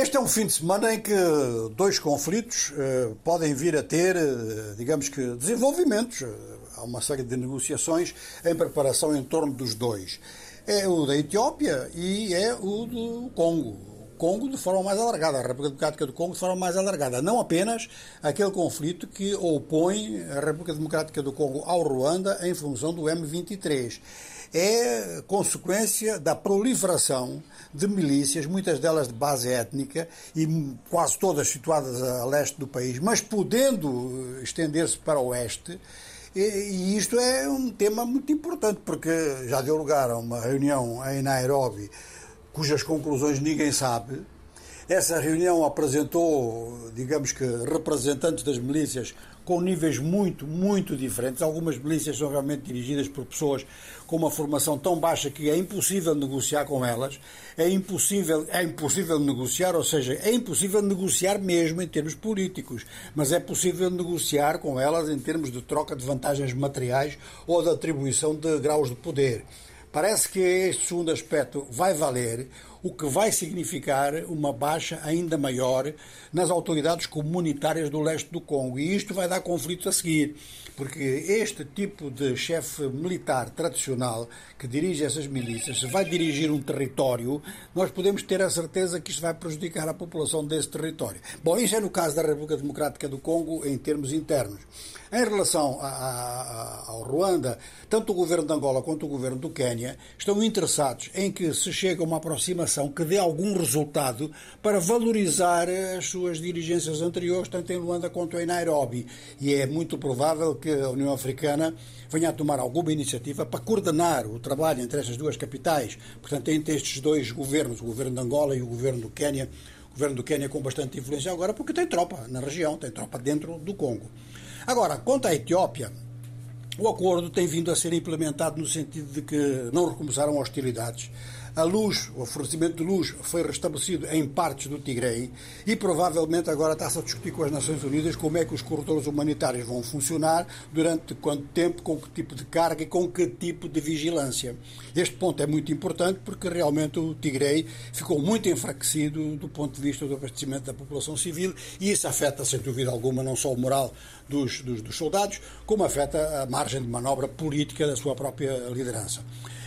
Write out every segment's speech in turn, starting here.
Este é um fim de semana em que dois conflitos eh, podem vir a ter, eh, digamos que, desenvolvimentos. Há uma série de negociações em preparação em torno dos dois. É o da Etiópia e é o do Congo. Congo de forma mais alargada, a República Democrática do Congo de forma mais alargada. Não apenas aquele conflito que opõe a República Democrática do Congo ao Ruanda em função do M23 é consequência da proliferação de milícias, muitas delas de base étnica e quase todas situadas a leste do país, mas podendo estender-se para o oeste. E isto é um tema muito importante, porque já deu lugar a uma reunião em Nairobi, cujas conclusões ninguém sabe, essa reunião apresentou, digamos que, representantes das milícias com níveis muito, muito diferentes. Algumas milícias são realmente dirigidas por pessoas com uma formação tão baixa que é impossível negociar com elas. É impossível, é impossível negociar, ou seja, é impossível negociar mesmo em termos políticos, mas é possível negociar com elas em termos de troca de vantagens materiais ou de atribuição de graus de poder. Parece que este segundo aspecto vai valer, o que vai significar uma baixa ainda maior nas autoridades comunitárias do leste do Congo. E isto vai dar conflitos a seguir, porque este tipo de chefe militar tradicional que dirige essas milícias, se vai dirigir um território, nós podemos ter a certeza que isto vai prejudicar a população desse território. Bom, isso é no caso da República Democrática do Congo em termos internos. Em relação ao Ruanda, tanto o governo de Angola quanto o governo do Quênia estão interessados em que se chegue a uma aproximação que dê algum resultado para valorizar as suas dirigências anteriores, tanto em Luanda quanto em Nairobi. E é muito provável que a União Africana venha a tomar alguma iniciativa para coordenar o trabalho entre estas duas capitais, portanto, entre estes dois governos, o governo de Angola e o governo do Quênia. O governo do Quênia com bastante influência agora, porque tem tropa na região, tem tropa dentro do Congo. Agora, quanto à Etiópia, o acordo tem vindo a ser implementado no sentido de que não recomeçaram hostilidades a luz, o fornecimento de luz foi restabelecido em partes do Tigre e provavelmente agora está-se a discutir com as Nações Unidas como é que os corredores humanitários vão funcionar, durante quanto tempo, com que tipo de carga e com que tipo de vigilância. Este ponto é muito importante porque realmente o Tigre ficou muito enfraquecido do ponto de vista do abastecimento da população civil e isso afeta, sem dúvida alguma, não só o moral dos, dos, dos soldados, como afeta a margem de manobra política da sua própria liderança.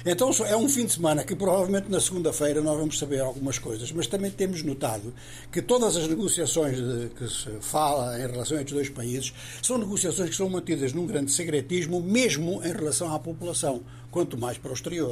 Então é um fim de semana que provavelmente na segunda-feira nós vamos saber algumas coisas, mas também temos notado que todas as negociações de, que se fala em relação a estes dois países são negociações que são mantidas num grande segretismo, mesmo em relação à população, quanto mais para o exterior.